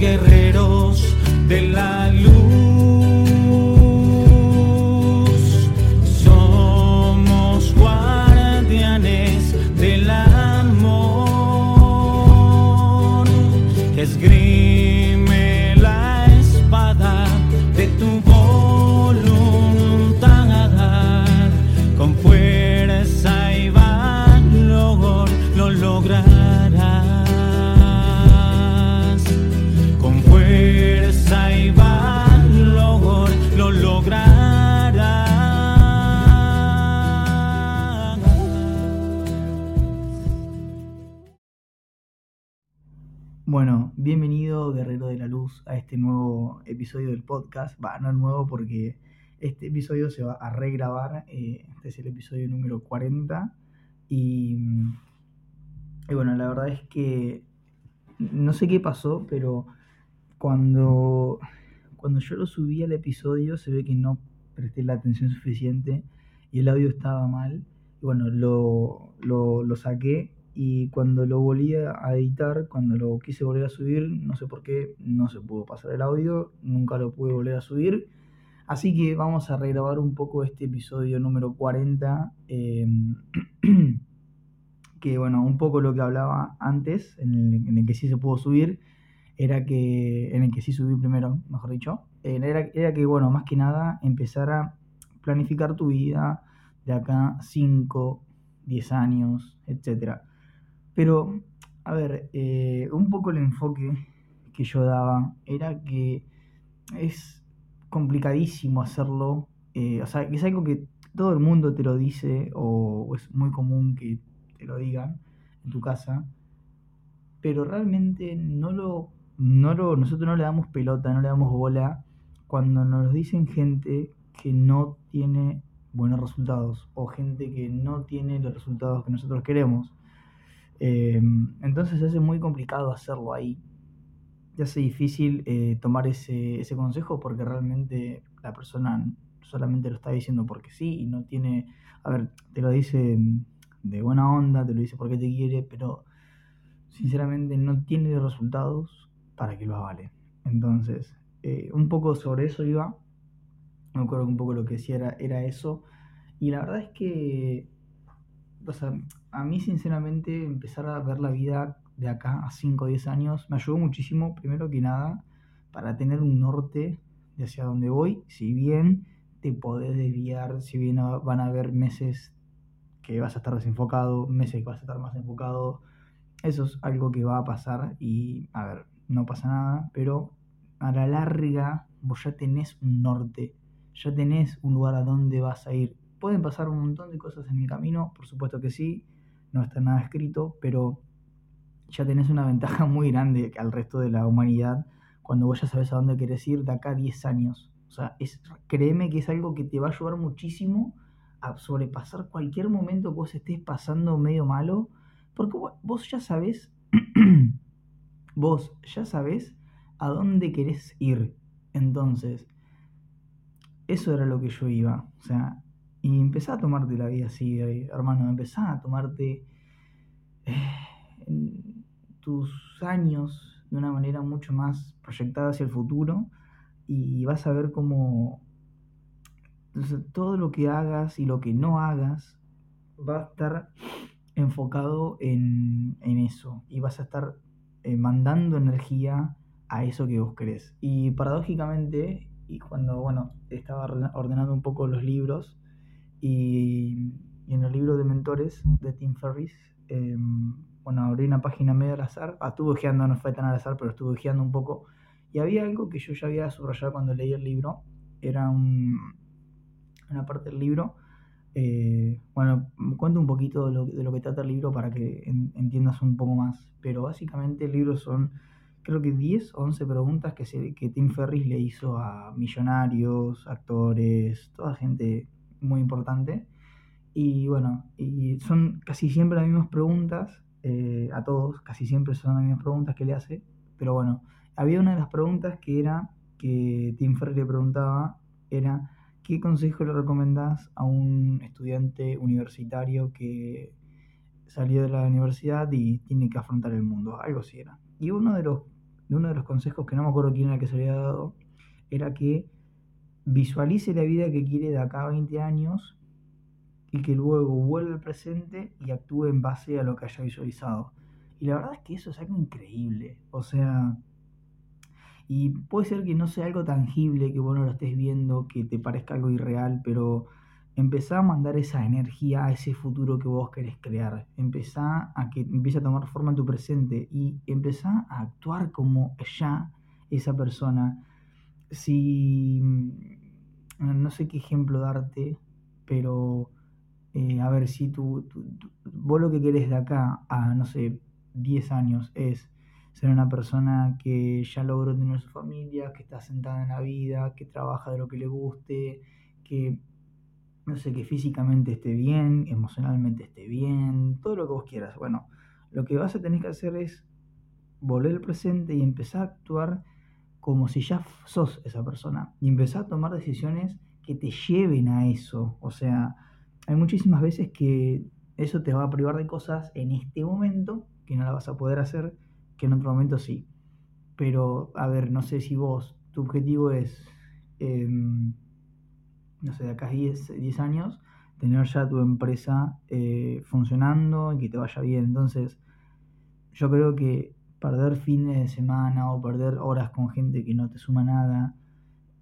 guerreros de la luz. Somos guardianes del amor. Esgrime la espada de tu Bueno, bienvenido Guerrero de la Luz a este nuevo episodio del podcast. Va, no nuevo porque este episodio se va a regrabar. eh, este es el episodio número 40. Y, y bueno, la verdad es que no sé qué pasó, pero cuando, cuando yo lo subí al episodio se ve que no presté la atención suficiente y el audio estaba mal. Y bueno, lo, lo, lo saqué y cuando lo volví a editar, cuando lo quise volver a subir, no sé por qué, no se pudo pasar el audio, nunca lo pude volver a subir. Así que vamos a regrabar un poco este episodio número 40, eh, que bueno, un poco lo que hablaba antes, en el, que sí se pudo subir, era que, en el que sí subí primero, mejor dicho, era, era que bueno, más que nada empezar a planificar tu vida de acá 5, 10 años, etcétera. Pero, a ver, eh, un poco el enfoque que yo daba era que es complicadísimo hacerlo. eh, o sea, que es algo que todo el mundo te lo dice o, es muy común que te lo digan en tu casa. Pero realmente no lo, no lo, nosotros no le damos pelota, no le damos bola cuando nos dicen gente que no tiene buenos resultados o gente que no tiene los resultados que nosotros queremos. Eh, entonces se hace muy complicado hacerlo ahí. Se hace difícil eh, tomar ese, ese consejo porque realmente la persona solamente lo está diciendo porque sí y no tiene, a ver, te lo dice de buena onda, te lo dice porque te quiere, pero sinceramente no tiene resultados para que lo avale. Entonces, eh, un poco sobre eso iba. Me acuerdo que un poco lo que decía era, era eso. Y la verdad es que, o sea, a mí sinceramente empezar a ver la vida de acá a 5 o 10 años me ayudó muchísimo, primero que nada, para tener un norte de hacia dónde voy. Si bien te podés desviar, si bien van a haber meses que vas a estar desenfocado, meses que vas a estar más enfocado, eso es algo que va a pasar y, a ver, no pasa nada, pero a la larga vos ya tenés un norte, ya tenés un lugar a donde vas a ir. Pueden pasar un montón de cosas en el camino, por supuesto que sí, no está nada escrito, pero ya tenés una ventaja muy grande al resto de la humanidad cuando vos ya sabes a dónde querés ir de acá a 10 años. O sea, créeme que es algo que te va a ayudar muchísimo a sobrepasar cualquier momento que vos estés pasando medio malo, porque vo- vos ya sabés, vos ya sabés a dónde querés ir. Entonces, eso era lo que yo iba. O sea, y empezá a tomarte la vida así, eh, hermano, empezá a tomarte eh, tus años de una manera mucho más proyectada hacia el futuro y vas a ver cómo entonces, todo lo que hagas y lo que no hagas va a estar enfocado en, en eso y vas a estar eh, mandando energía a eso que vos querés. Y paradójicamente, y cuando bueno, estaba orden- ordenando un poco los libros, y, y en el libro de mentores de Tim Ferriss, eh, bueno, abrí una página medio al azar, ah, estuve ojeando, no fue tan al azar, pero estuve ojeando un poco, y había algo que yo ya había subrayado cuando leí el libro, era un, una parte del libro. eh, bueno, cuento un poquito de lo, de lo que trata el libro para que en- entiendas un poco más. Pero básicamente el libro son, creo que 10 o 11 preguntas que, se, que Tim Ferriss le hizo a millonarios, actores, toda gente muy importante. Y bueno, y son casi siempre las mismas preguntas eh, a todos, casi siempre son las mismas preguntas que le hace. Pero bueno, había una de las preguntas que era, que Tim Ferriss le preguntaba, era, ¿qué consejo le recomendás a un estudiante universitario que salió de la universidad y tiene que afrontar el mundo? Algo así era. Y uno de los uno de los consejos que no me acuerdo quién era que se había dado, era que visualice la vida que quiere de acá a 20 años y que luego vuelva al presente y actúe en base a lo que haya visualizado. Y la verdad es que eso es algo increíble. O sea, y puede ser que no sea algo tangible, que vos no lo estés viendo, que te parezca algo irreal, pero empezá a mandar esa energía a ese futuro que vos querés crear. Empezá a que empiece a tomar forma en tu presente y empezá a actuar como ya esa persona. Si no sé qué ejemplo darte, pero eh, a ver si tú, lo que querés de acá a, no sé, 10 años es ser una persona que ya logró tener su familia, que está sentada en la vida, que trabaja de lo que le guste, que, no sé, que físicamente esté bien, emocionalmente esté bien, todo lo que vos quieras. Bueno, lo que vas a tener que hacer es volver al presente y empezar a actuar como si ya sos esa persona y empezar a tomar decisiones que te lleven a eso. O sea, hay muchísimas veces que eso te va a privar de cosas en este momento que no la vas a poder hacer, que en otro momento sí. Pero, a ver, no sé si vos, tu objetivo es, em, no sé, de acá a 10, años, tener ya tu empresa eh, funcionando y que te vaya bien. Entonces, yo creo que perder fines de semana o perder horas con gente que no te suma nada,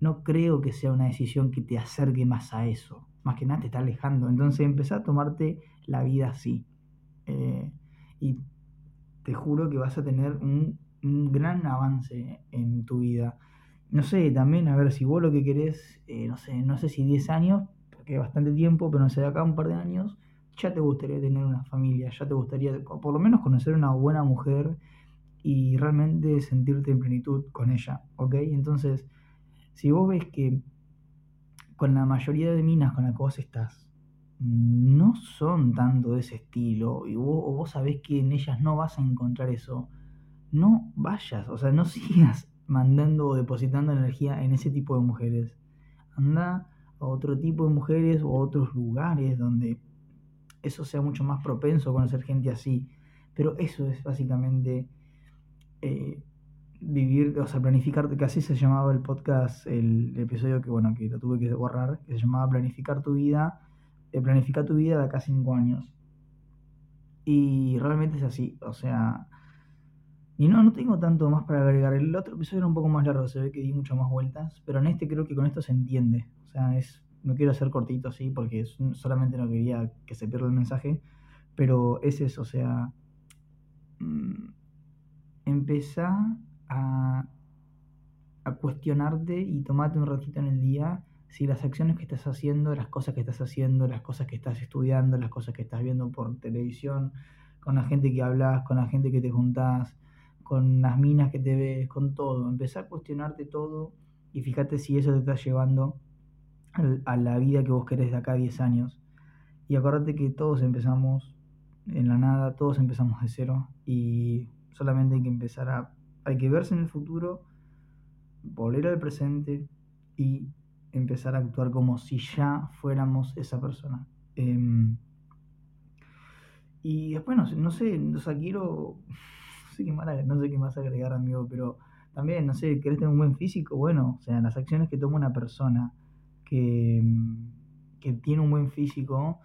no creo que sea una decisión que te acerque más a eso más que nada te está alejando. Entonces empezá a tomarte la vida así. Eh, y te juro que vas a tener un, gran avance en tu vida. No sé, también, a ver, si vos lo que querés, eh, no sé, no sé si 10 años, porque es bastante tiempo, pero no sé, de acá un par de años, ya te gustaría tener una familia, ya te gustaría, por lo menos conocer una buena mujer y realmente sentirte en plenitud con ella, ¿ok? Entonces, si vos ves que con la mayoría de minas con las que vos estás, no son tanto de ese estilo, y vos, o vos sabés que en ellas no vas a encontrar eso, no vayas, o sea, no sigas mandando o depositando energía en ese tipo de mujeres. Anda a otro tipo de mujeres o a otros lugares donde eso sea mucho más propenso a conocer gente así. Pero eso es básicamente eh, vivir, o sea, planificarte, que así se llamaba el podcast, el, episodio que, bueno, que lo tuve que borrar, que se llamaba Planificar tu vida, eh, planificar tu vida de acá a 5 años. Y realmente es así, o sea, y no, no tengo tanto más para agregar. El otro episodio era un poco más largo, se ve que di muchas más vueltas, pero en este creo que con esto se entiende. O sea, es, no quiero hacer cortito así porque solamente no quería que se pierda el mensaje, pero es eso, o sea, mmm, empezar a, cuestionarte y tomarte un ratito en el día si las acciones que estás haciendo, las cosas que estás haciendo, las cosas que estás estudiando, las cosas que estás viendo por televisión, con la gente que hablas, con la gente que te juntás, con las minas que te ves, con todo. Empezar a cuestionarte todo y fíjate si eso te está llevando a la vida que vos querés de acá a 10 años. Y acordate que todos empezamos en la nada, todos empezamos de cero y solamente hay que empezar a hay que verse en el futuro, volver al presente y empezar a actuar como si ya fuéramos esa persona. Em, y después, no, no sé, o sea, quiero, no sé, qué más, no sé qué más agregar, amigo, pero también, no sé, ¿querés tener un buen físico? Bueno, o sea, las acciones que toma una persona que, que tiene un buen físico,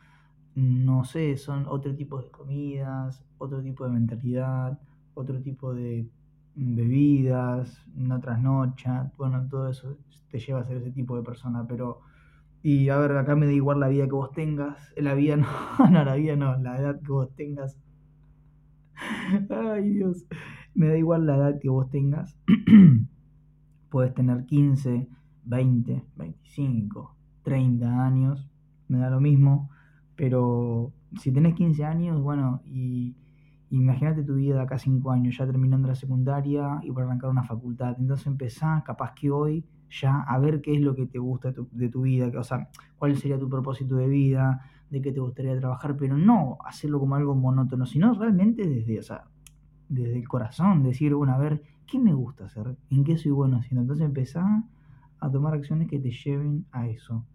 no sé, son otro tipo de comidas, otro tipo de mentalidad, otro tipo de bebidas, no trasnocha, bueno, todo eso te lleva a ser ese tipo de persona, pero... Y a ver, acá me da igual la vida que vos tengas, la vida no, no, la vida no, la edad que vos tengas. Ay Dios, me da igual la edad que vos tengas. Puedes tener 15, 20, 25, 30 años, me da lo mismo, pero si tenés 15 años, bueno, y Imagínate tu vida de acá 5 años, ya terminando la secundaria y para arrancar una facultad. Entonces empezá, capaz que hoy, ya a ver qué es lo que te gusta de tu, vida, o sea, cuál sería tu propósito de vida, de qué te gustaría trabajar, pero no hacerlo como algo monótono, sino realmente desde, o sea, desde el corazón, decir, bueno, a ver, ¿qué me gusta hacer? ¿En qué soy bueno haciendo? Entonces empezá a tomar acciones que te lleven a eso.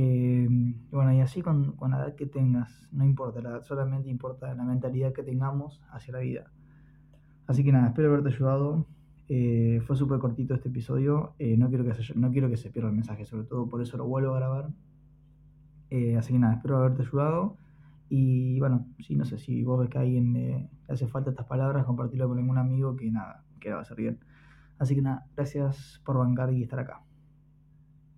Eh, bueno, y así con, con, la edad que tengas, no importa la edad, solamente importa la mentalidad que tengamos hacia la vida. Así que nada, espero haberte ayudado. Eh, fue súper cortito este episodio. Eh, no, quiero que se, no quiero que se pierda el mensaje, sobre todo por eso lo vuelvo a grabar. Eh, así que nada, espero haberte ayudado. Y bueno, sí, no sé si vos ves que a alguien le hace falta estas palabras, compartirlo con algún amigo que nada, que va a ser bien. Así que nada, gracias por bancar y estar acá.